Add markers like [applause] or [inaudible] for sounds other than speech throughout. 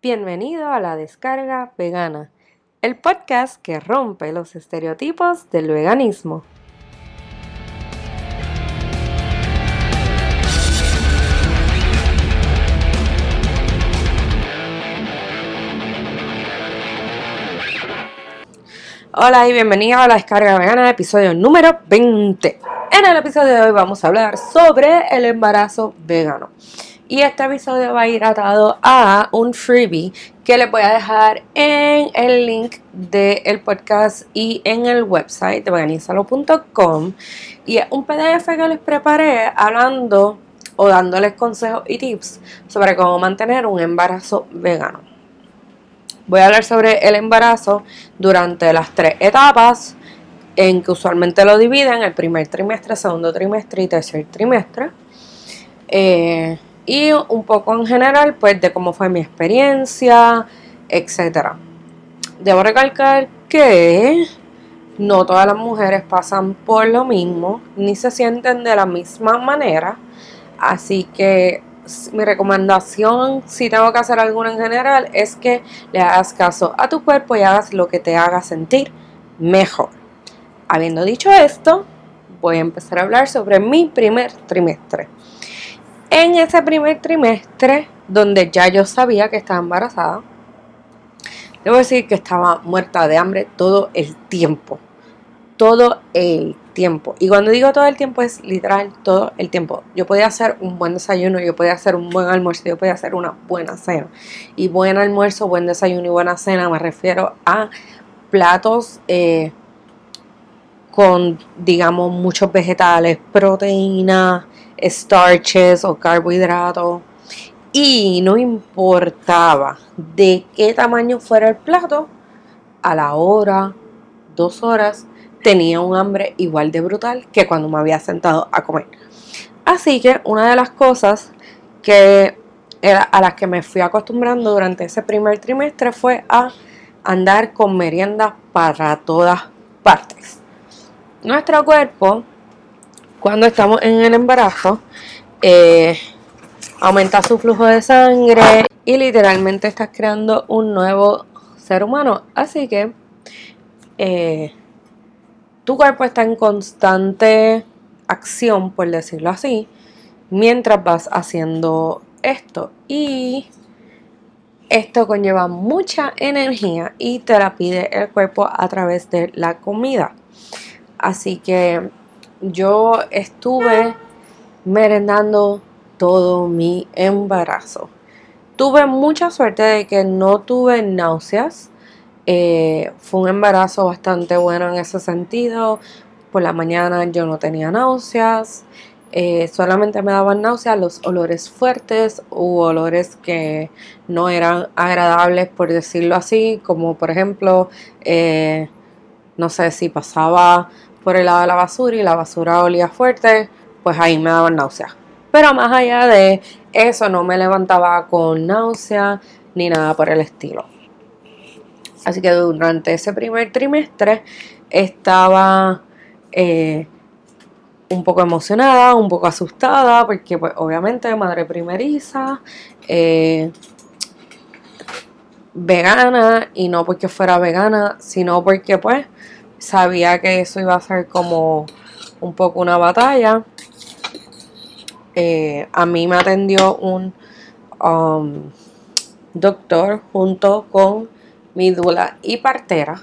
Bienvenido a la descarga vegana, el podcast que rompe los estereotipos del veganismo. Hola y bienvenido a la descarga vegana, episodio número 20. En el episodio de hoy vamos a hablar sobre el embarazo vegano. Y este episodio va a ir atado a un freebie que les voy a dejar en el link del podcast y en el website de veganizalo.com. Y es un PDF que les preparé hablando o dándoles consejos y tips sobre cómo mantener un embarazo vegano. Voy a hablar sobre el embarazo durante las tres etapas en que usualmente lo dividen, el primer trimestre, segundo trimestre y tercer trimestre. Eh, y un poco en general, pues de cómo fue mi experiencia, etc. Debo recalcar que no todas las mujeres pasan por lo mismo, ni se sienten de la misma manera. Así que mi recomendación, si tengo que hacer alguna en general, es que le hagas caso a tu cuerpo y hagas lo que te haga sentir mejor. Habiendo dicho esto, voy a empezar a hablar sobre mi primer trimestre. En ese primer trimestre, donde ya yo sabía que estaba embarazada, debo decir que estaba muerta de hambre todo el tiempo. Todo el tiempo. Y cuando digo todo el tiempo es literal todo el tiempo. Yo podía hacer un buen desayuno, yo podía hacer un buen almuerzo, yo podía hacer una buena cena. Y buen almuerzo, buen desayuno y buena cena me refiero a platos eh, con, digamos, muchos vegetales, proteínas, starches o carbohidratos. Y no importaba de qué tamaño fuera el plato, a la hora, dos horas, tenía un hambre igual de brutal que cuando me había sentado a comer. Así que una de las cosas que a las que me fui acostumbrando durante ese primer trimestre fue a andar con meriendas para todas partes. Nuestro cuerpo, cuando estamos en el embarazo, eh, aumenta su flujo de sangre y literalmente estás creando un nuevo ser humano. Así que eh, tu cuerpo está en constante acción, por decirlo así, mientras vas haciendo esto. Y esto conlleva mucha energía y te la pide el cuerpo a través de la comida. Así que yo estuve merendando todo mi embarazo. Tuve mucha suerte de que no tuve náuseas eh, fue un embarazo bastante bueno en ese sentido. Por la mañana yo no tenía náuseas. Eh, solamente me daban náuseas los olores fuertes u olores que no eran agradables, por decirlo así, como por ejemplo, eh, no sé si pasaba por el lado de la basura y la basura olía fuerte, pues ahí me daban náuseas. Pero más allá de eso, no me levantaba con náuseas ni nada por el estilo. Así que durante ese primer trimestre estaba eh, un poco emocionada, un poco asustada, porque pues obviamente madre primeriza, eh, vegana, y no porque fuera vegana, sino porque pues sabía que eso iba a ser como un poco una batalla. Eh, a mí me atendió un um, doctor junto con mi dula y partera.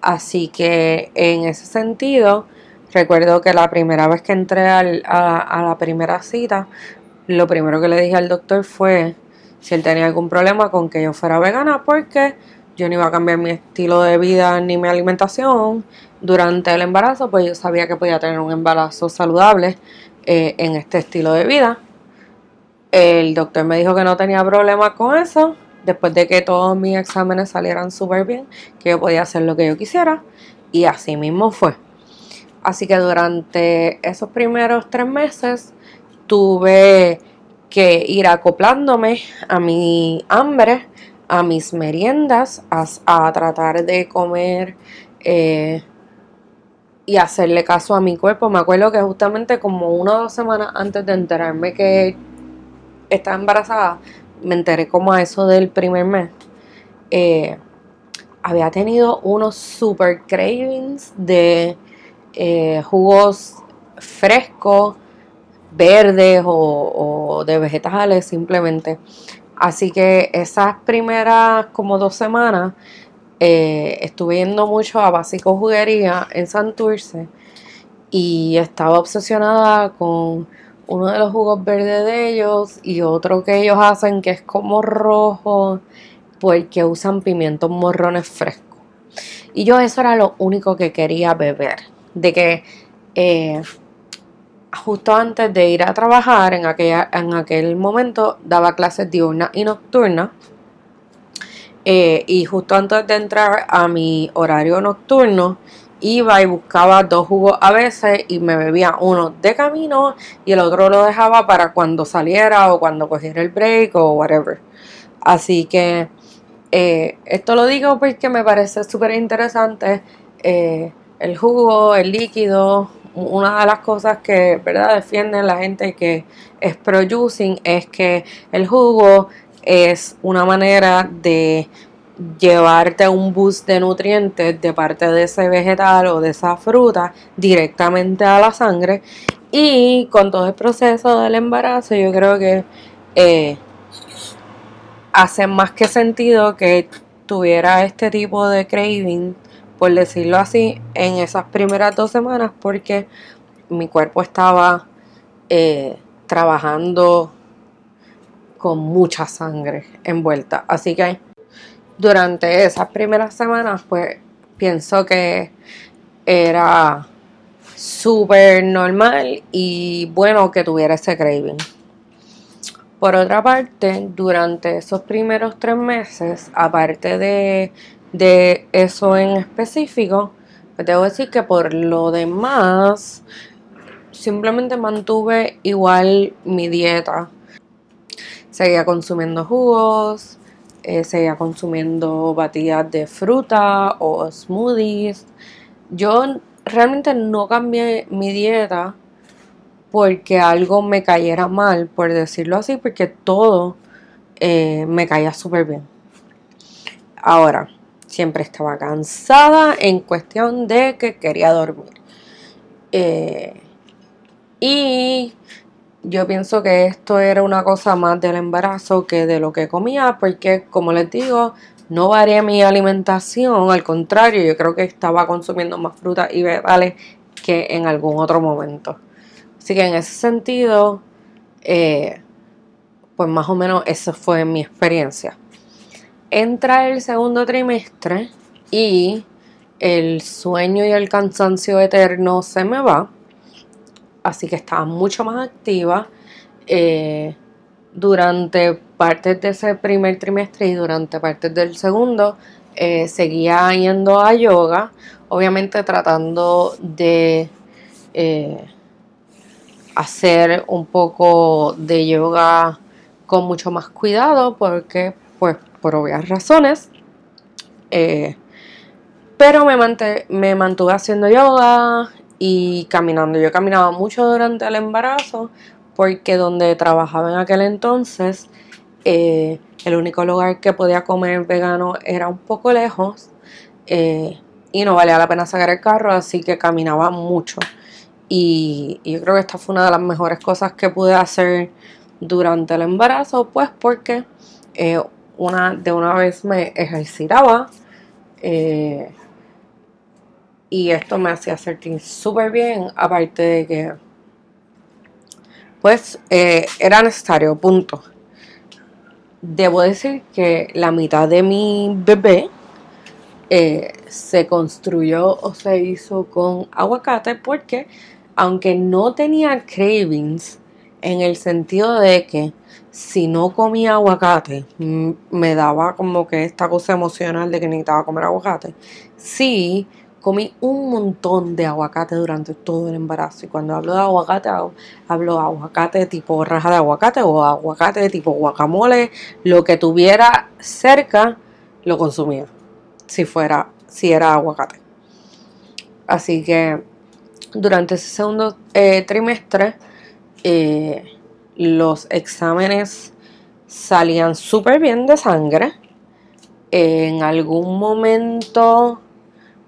Así que en ese sentido, recuerdo que la primera vez que entré a, la primera cita, lo primero que le dije al doctor fue si él tenía algún problema con que yo fuera vegana, porque yo no iba a cambiar mi estilo de vida ni mi alimentación durante el embarazo, pues yo sabía que podía tener un embarazo saludable eh, en este estilo de vida. El doctor me dijo que no tenía problema con eso, después de que todos mis exámenes salieran súper bien, que yo podía hacer lo que yo quisiera. Y así mismo fue. Así que durante esos primeros tres meses tuve que ir acoplándome a mi hambre, a mis meriendas, a, tratar de comer eh, y hacerle caso a mi cuerpo. Me acuerdo que justamente como una o dos semanas antes de enterarme que estaba embarazada, me enteré como a eso del primer mes, eh, había tenido unos super cravings de eh, jugos frescos, verdes o, de vegetales simplemente. Así que esas primeras como dos semanas eh, estuve yendo mucho a Básico Juguería en Santurce y estaba obsesionada con uno de los jugos verdes de ellos y otro que ellos hacen que es como rojo porque usan pimientos morrones frescos. Y yo eso era lo único que quería beber. De que eh, justo antes de ir a trabajar, en, aquella, en aquel momento daba clases diurna y nocturna. Eh, y justo antes de entrar a mi horario nocturno, iba y buscaba dos jugos a veces y me bebía uno de camino y el otro lo dejaba para cuando saliera o cuando cogiera el break o whatever. Así que eh, esto lo digo porque me parece súper interesante eh, el jugo, el líquido. Una de las cosas que ¿verdad? defienden la gente que es producing es que el jugo es una manera de llevarte un boost de nutrientes de parte de ese vegetal o de esa fruta directamente a la sangre. Y con todo el proceso del embarazo, yo creo que eh, hace más que sentido que tuviera este tipo de craving, por decirlo así, en esas primeras dos semanas, porque mi cuerpo estaba eh, trabajando con mucha sangre envuelta. Así que durante esas primeras semanas, pues pienso que era súper normal y bueno que tuviera ese craving. Por otra parte, durante esos primeros tres meses, aparte de, eso en específico, te debo decir que por lo demás, simplemente mantuve igual mi dieta. Seguía consumiendo jugos, eh, seguía consumiendo batidas de fruta o smoothies. Yo realmente no cambié mi dieta porque algo me cayera mal, por decirlo así, porque todo eh, me caía súper bien. Ahora, siempre estaba cansada en cuestión de que quería dormir. Eh, y yo pienso que esto era una cosa más del embarazo que de lo que comía, porque como les digo, no varié mi alimentación, al contrario, yo creo que estaba consumiendo más fruta y vegetales que en algún otro momento. Así que en ese sentido, eh, pues más o menos esa fue mi experiencia. Entra el segundo trimestre y el sueño y el cansancio eterno se me va. Así que estaba mucho más activa. Eh, durante partes de ese primer trimestre y durante partes del segundo, eh, seguía yendo a yoga, obviamente tratando de hacer un poco de yoga con mucho más cuidado porque, pues, obvias razones. Eh, pero me, me mantuve haciendo yoga y caminando. Yo caminaba mucho durante el embarazo porque donde trabajaba en aquel entonces, eh, el único lugar que podía comer vegano era un poco lejos eh, y no valía la pena sacar el carro, así que caminaba mucho. Y, yo creo que esta fue una de las mejores cosas que pude hacer durante el embarazo, pues porque eh, una, de una vez me ejercitaba eh, y esto me hacía sentir súper bien, aparte de que pues eh, era necesario, punto. Debo decir que la mitad de mi bebé se construyó o se hizo con aguacate porque aunque no tenía cravings en el sentido de que si no comía aguacate me daba como que esta cosa emocional de que necesitaba comer aguacate, sí comí un montón de aguacate durante todo el embarazo. Y cuando hablo de aguacate, hablo de aguacate tipo raja de aguacate o aguacate tipo guacamole, lo que tuviera cerca lo consumía, si fuera, si era aguacate. Así que durante ese segundo eh, trimestre, eh, los exámenes salían súper bien de sangre. En algún momento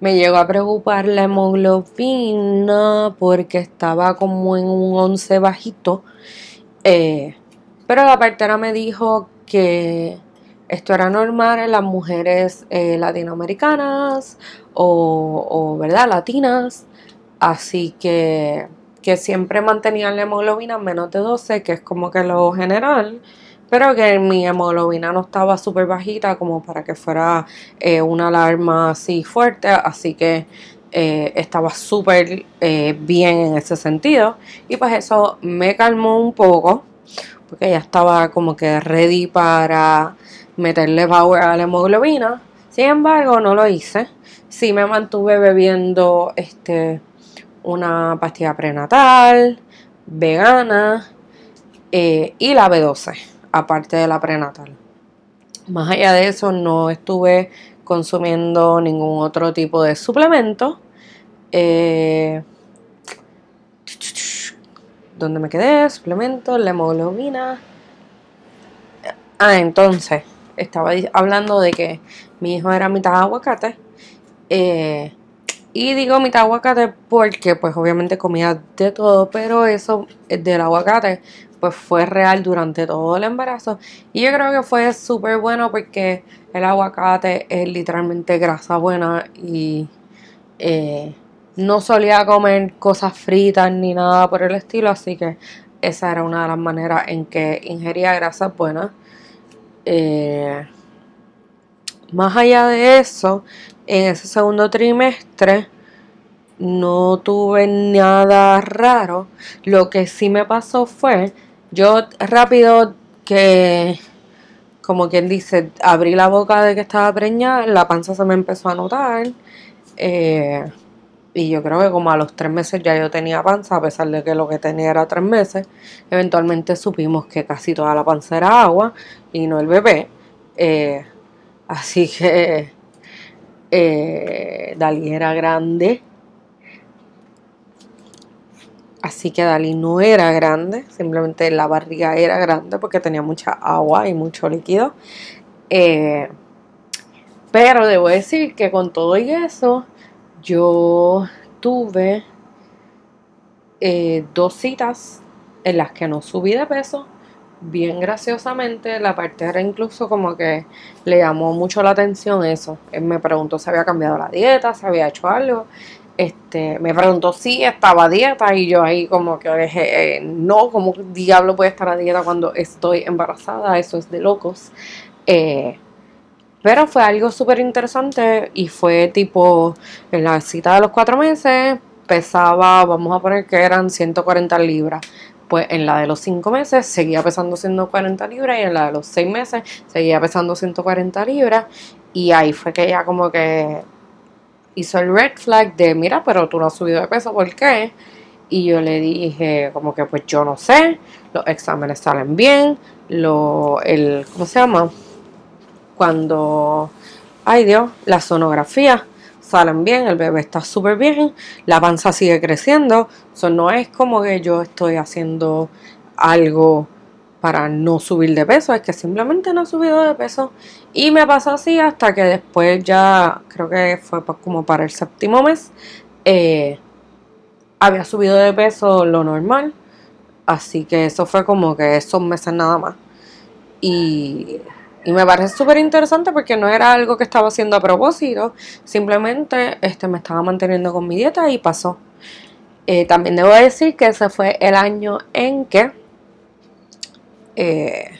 me llegó a preocupar la hemoglobina porque estaba como en un 11 bajito. Eh, pero la partera me dijo que esto era normal en las mujeres eh, latinoamericanas o, o, ¿verdad? latinas. Así que, que siempre mantenían la hemoglobina menos de 12, que es como que lo general pero que mi hemoglobina no estaba súper bajita como para que fuera eh, una alarma así fuerte, así que eh, estaba súper eh, bien en ese sentido y pues eso me calmó un poco porque ya estaba como que ready para meterle power a la hemoglobina. Sin embargo, no lo hice. Sí me mantuve bebiendo este una pastilla prenatal, vegana y la B12 aparte de la prenatal. Más allá de eso, no estuve consumiendo ningún otro tipo de suplemento. Eh, ¿Dónde me quedé? Suplemento, la hemoglobina. Ah, entonces, estaba hablando de que mi hijo era mitad aguacate. Eh, y digo mitad aguacate porque pues obviamente comía de todo, pero eso del aguacate pues fue real durante todo el embarazo. Y yo creo que fue súper bueno porque el aguacate es literalmente grasa buena y eh, no solía comer cosas fritas ni nada por el estilo, así que esa era una de las maneras en que ingería grasas buenas. Eh, más allá de eso, en ese segundo trimestre no tuve nada raro. Lo que sí me pasó fue yo rápido que, como quien dice, abrí la boca de que estaba preñada, la panza se me empezó a notar. Eh, y yo creo que como a los tres meses ya yo tenía panza, a pesar de que lo que tenía era tres meses. Eventualmente supimos que casi toda la panza era agua y no el bebé. Eh, así que eh, Dalí era grande Así que Dalí no era grande, simplemente la barriga era grande porque tenía mucha agua y mucho líquido. Eh, pero debo decir que con todo y eso, yo tuve eh, dos citas en las que no subí de peso. Bien graciosamente, la partera incluso como que le llamó mucho la atención eso. Él me preguntó si había cambiado la dieta, si había hecho algo. Este, me preguntó si estaba a dieta y yo ahí como que dije, eh, no, como diablo puede estar a dieta cuando estoy embarazada, eso es de locos. Eh, pero fue algo súper interesante y fue tipo, en la cita de los cuatro meses pesaba, vamos a poner que eran 140 libras. Pues en la de los cinco meses seguía pesando 140 libras y en la de los seis meses seguía pesando 140 libras. Y ahí fue que ya como que hizo el red flag de, mira, pero tú no has subido de peso, ¿por qué? Y yo le dije, como que pues yo no sé, los exámenes salen bien, lo, el, ¿cómo se llama? Cuando, ay Dios, la sonografía salen bien, el bebé está súper bien, la panza sigue creciendo, eso no es como que yo estoy haciendo algo para no subir de peso, es que simplemente no he subido de peso. Y me pasó así hasta que después ya, creo que fue como para el séptimo mes, eh, había subido de peso lo normal, así que eso fue como que esos meses nada más. Y, me parece súper interesante porque no era algo que estaba haciendo a propósito, simplemente este, me estaba manteniendo con mi dieta y pasó. Eh, también debo decir que ese fue el año en que eh,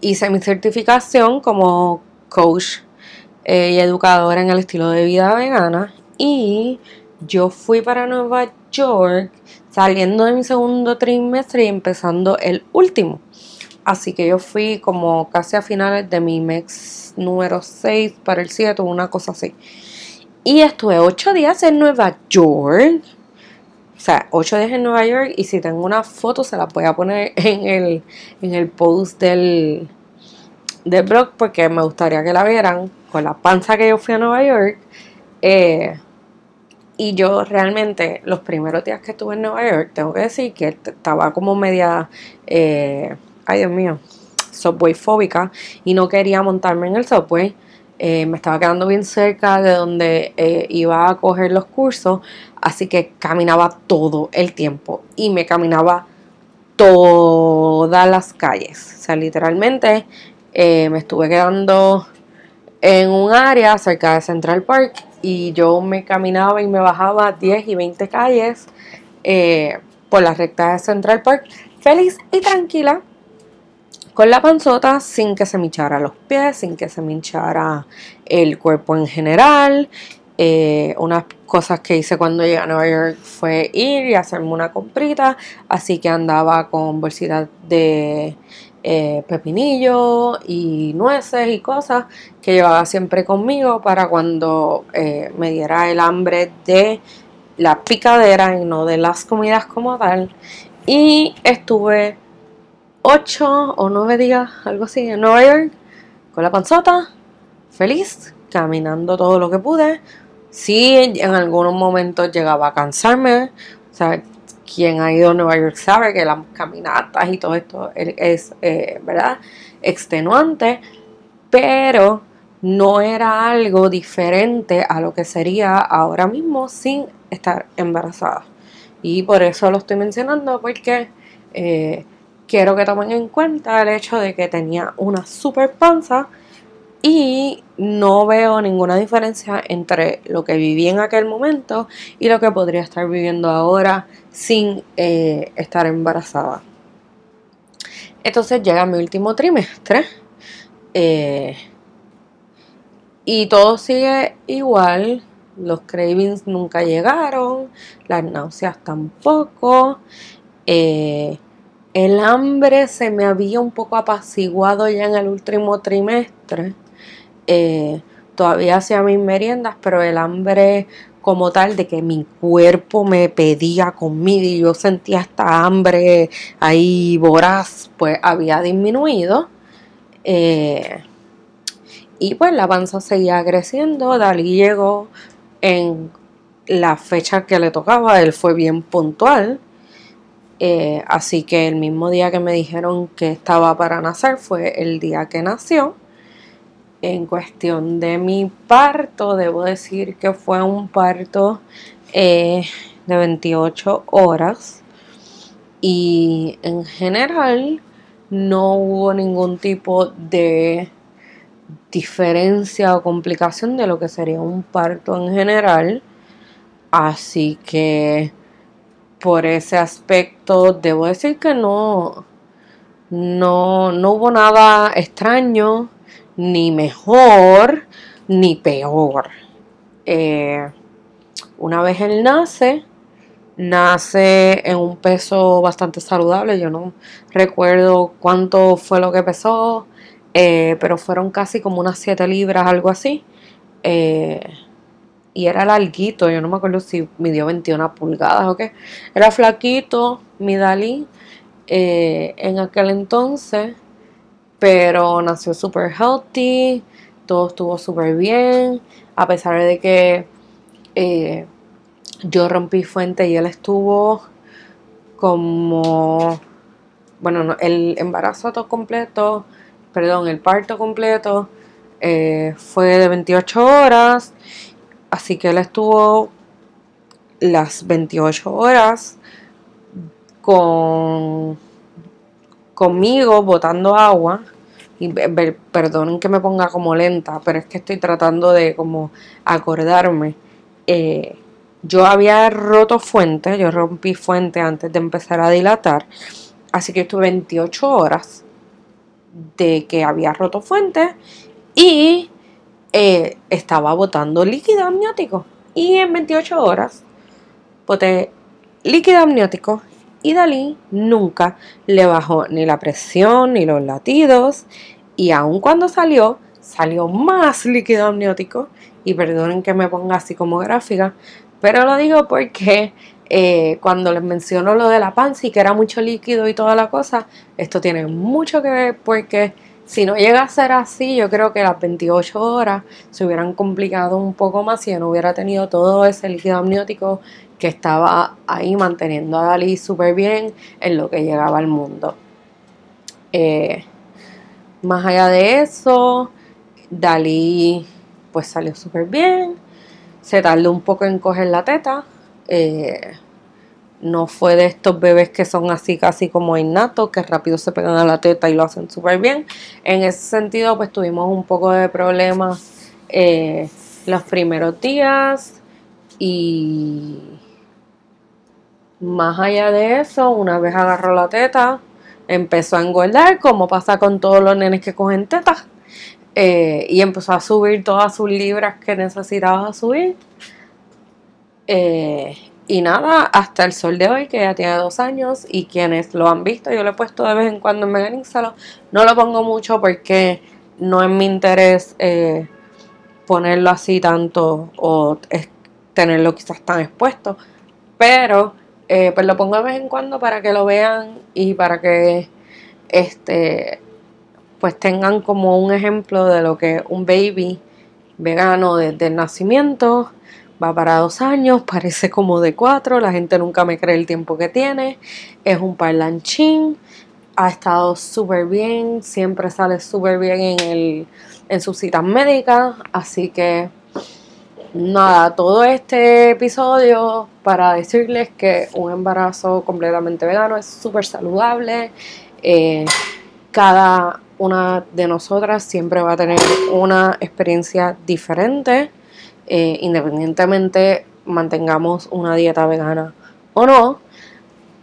hice mi certificación como coach eh, y educadora en el estilo de vida vegana y yo fui para Nueva York saliendo de mi segundo trimestre y empezando el último. Así que yo fui como casi a finales de mi mes número 6 para el 7, una cosa así. Y estuve 8 días en Nueva York o sea, 8 días en Nueva York y si tengo una foto se la voy a poner [laughs] en el, en el post del, del blog porque me gustaría que la vieran con la panza que yo fui a Nueva York. Eh, y yo realmente los primeros días que estuve en Nueva York, tengo que decir que estaba como media... Eh, ay Dios mío, subway fóbica y no quería montarme en el subway. Eh, me estaba quedando bien cerca de donde eh, iba a coger los cursos, así que caminaba todo el tiempo y me caminaba todas las calles. O sea, literalmente eh, me estuve quedando en un área cerca de Central Park y yo me caminaba y me bajaba 10 y 20 calles por la recta de Central Park, feliz y tranquila con la panzota sin que se me hinchara los pies, sin que se me hinchara el cuerpo en general. Eh, unas cosas que hice cuando llegué a Nueva York fue ir y hacerme una comprita, así que andaba con bolsitas de eh, pepinillo y nueces y cosas que llevaba siempre conmigo para cuando eh, me diera el hambre de la picadera y no de las comidas como tal. Y estuve 8 o 9 días, algo así, en Nueva York, con la panzota, feliz, caminando todo lo que pude. Sí, en algunos momentos llegaba a cansarme. O sea, quien ha ido a Nueva York sabe que las caminatas y todo esto es, eh, ¿verdad? Extenuante, pero no era algo diferente a lo que sería ahora mismo sin estar embarazada. Y por eso lo estoy mencionando, porque eh, quiero que tomen en cuenta el hecho de que tenía una super panza y no veo ninguna diferencia entre lo que viví en aquel momento y lo que podría estar viviendo ahora sin eh, estar embarazada. Entonces llega mi último trimestre eh, y todo sigue igual. Los cravings nunca llegaron, las náuseas tampoco. Eh, el hambre se me había un poco apaciguado ya en el último trimestre. Eh, todavía hacía mis meriendas, pero el hambre como tal de que mi cuerpo me pedía comida y yo sentía esta hambre ahí voraz, pues había disminuido. Eh, y pues la panza seguía creciendo. Dalí llegó en la fecha que le tocaba, él fue bien puntual. Eh, así que el mismo día que me dijeron que estaba para nacer fue el día que nació. En cuestión de mi parto, debo decir que fue un parto eh, de 28 horas y en general no hubo ningún tipo de diferencia o complicación de lo que sería un parto en general. Así que por ese aspecto, debo decir que no, no, no hubo nada extraño, ni mejor, ni peor. Eh, una vez él nace, nace en un peso bastante saludable. Yo no recuerdo cuánto fue lo que pesó, eh, pero fueron casi como unas 7 libras, algo así. Eh, y era larguito, yo no me acuerdo si midió 21 pulgadas o qué. Era flaquito, mi Dalí, eh, en aquel entonces, pero nació súper healthy, todo estuvo súper bien, a pesar de que eh, yo rompí fuente y él estuvo como, bueno, el embarazo todo completo, perdón, el parto completo eh, fue de 28 horas Así que él estuvo las 28 horas con conmigo botando agua y perdonen que me ponga como lenta, pero es que estoy tratando de como acordarme. Eh, yo había roto fuente, yo rompí fuente antes de empezar a dilatar, así que estuve 28 horas de que había roto fuente y eh, estaba botando líquido amniótico. Y en 28 horas boté líquido amniótico y Dalí nunca le bajó ni la presión ni los latidos. Y aun cuando salió, salió más líquido amniótico. Y perdonen que me ponga así como gráfica, pero lo digo porque eh, cuando les menciono lo de la panza y que era mucho líquido y toda la cosa, esto tiene mucho que ver porque si no llega a ser así, yo creo que las 28 horas se hubieran complicado un poco más si no hubiera tenido todo ese líquido amniótico que estaba ahí manteniendo a Dalí súper bien en lo que llegaba al mundo. Eh, más allá de eso, Dalí pues salió súper bien. Se tardó un poco en coger la teta. Eh, no fue de estos bebés que son así casi como innatos, que rápido se pegan a la teta y lo hacen súper bien. En ese sentido, pues tuvimos un poco de problemas eh, los primeros días y más allá de eso, una vez agarró la teta, empezó a engordar, como pasa con todos los nenes que cogen tetas. Eh, y empezó a subir todas sus libras que necesitaba subir. Eh, y nada, hasta el sol de hoy, que ya tiene dos años, y quienes lo han visto, yo lo he puesto de vez en cuando en Megan No lo pongo mucho porque no es mi interés eh, ponerlo así tanto o tenerlo quizás tan expuesto. Pero eh, pues lo pongo de vez en cuando para que lo vean y para que este pues tengan como un ejemplo de lo que un baby vegano desde el nacimiento va para dos años, parece como de cuatro, la gente nunca me cree el tiempo que tiene, es un parlanchín, ha estado súper bien, siempre sale súper bien en, el, en sus citas médicas, así que nada, todo este episodio para decirles que un embarazo completamente vegano es súper saludable. Eh, cada una de nosotras siempre va a tener una experiencia diferente, eh, independientemente mantengamos una dieta vegana o no.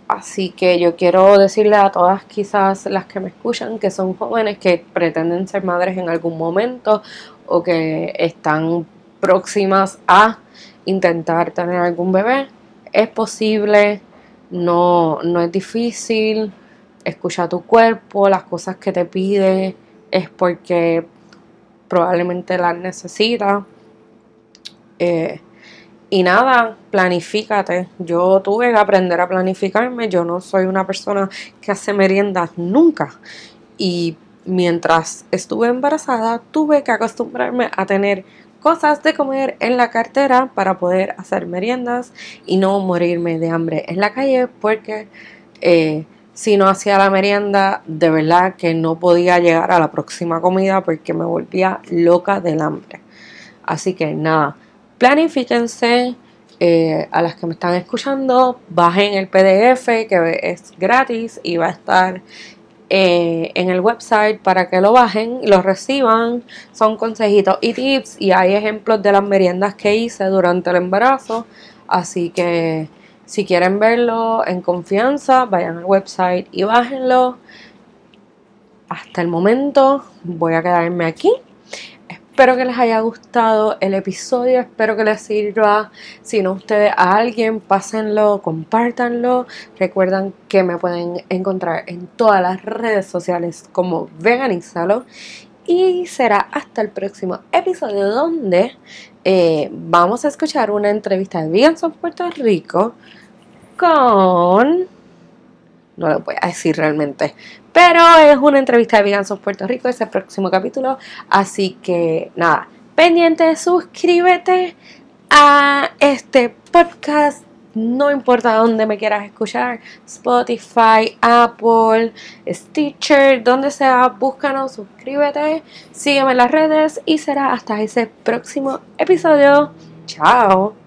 Así que yo quiero decirle a todas quizás las que me escuchan que son jóvenes que pretenden ser madres en algún momento o que están próximas a intentar tener algún bebé. Es posible, no, no es difícil. Escucha tu cuerpo, las cosas que te pide es porque probablemente las necesita. Eh, y nada, planifícate. Yo tuve que aprender a planificarme. Yo no soy una persona que hace meriendas nunca. Y mientras estuve embarazada, tuve que acostumbrarme a tener cosas de comer en la cartera para poder hacer meriendas y no morirme de hambre en la calle porque eh, si no hacía la merienda de verdad que no podía llegar a la próxima comida porque me volvía loca del hambre. Así que nada, planifíquense. Eh, a las que me están escuchando, bajen el PDF que es gratis y va a estar eh, en el website para que lo bajen y lo reciban. Son consejitos y tips y hay ejemplos de las meriendas que hice durante el embarazo. Así que si quieren verlo en confianza, vayan al website y bájenlo. Hasta el momento voy a quedarme aquí Espero que les haya gustado el episodio, espero que les sirva. Si no ustedes a alguien, pásenlo, compártanlo. Recuerden que me pueden encontrar en todas las redes sociales como Veganízalo. Y será hasta el próximo episodio donde eh, vamos a escuchar una entrevista de Vegans of Puerto Rico con... No lo voy a decir realmente, pero es una entrevista de Vegans of Puerto Rico, ese próximo capítulo. Así que nada, pendiente, suscríbete a este podcast. No importa dónde me quieras escuchar, Spotify, Apple, Stitcher, donde sea, búscanos, suscríbete, sígueme en las redes y será hasta ese próximo episodio. Chao.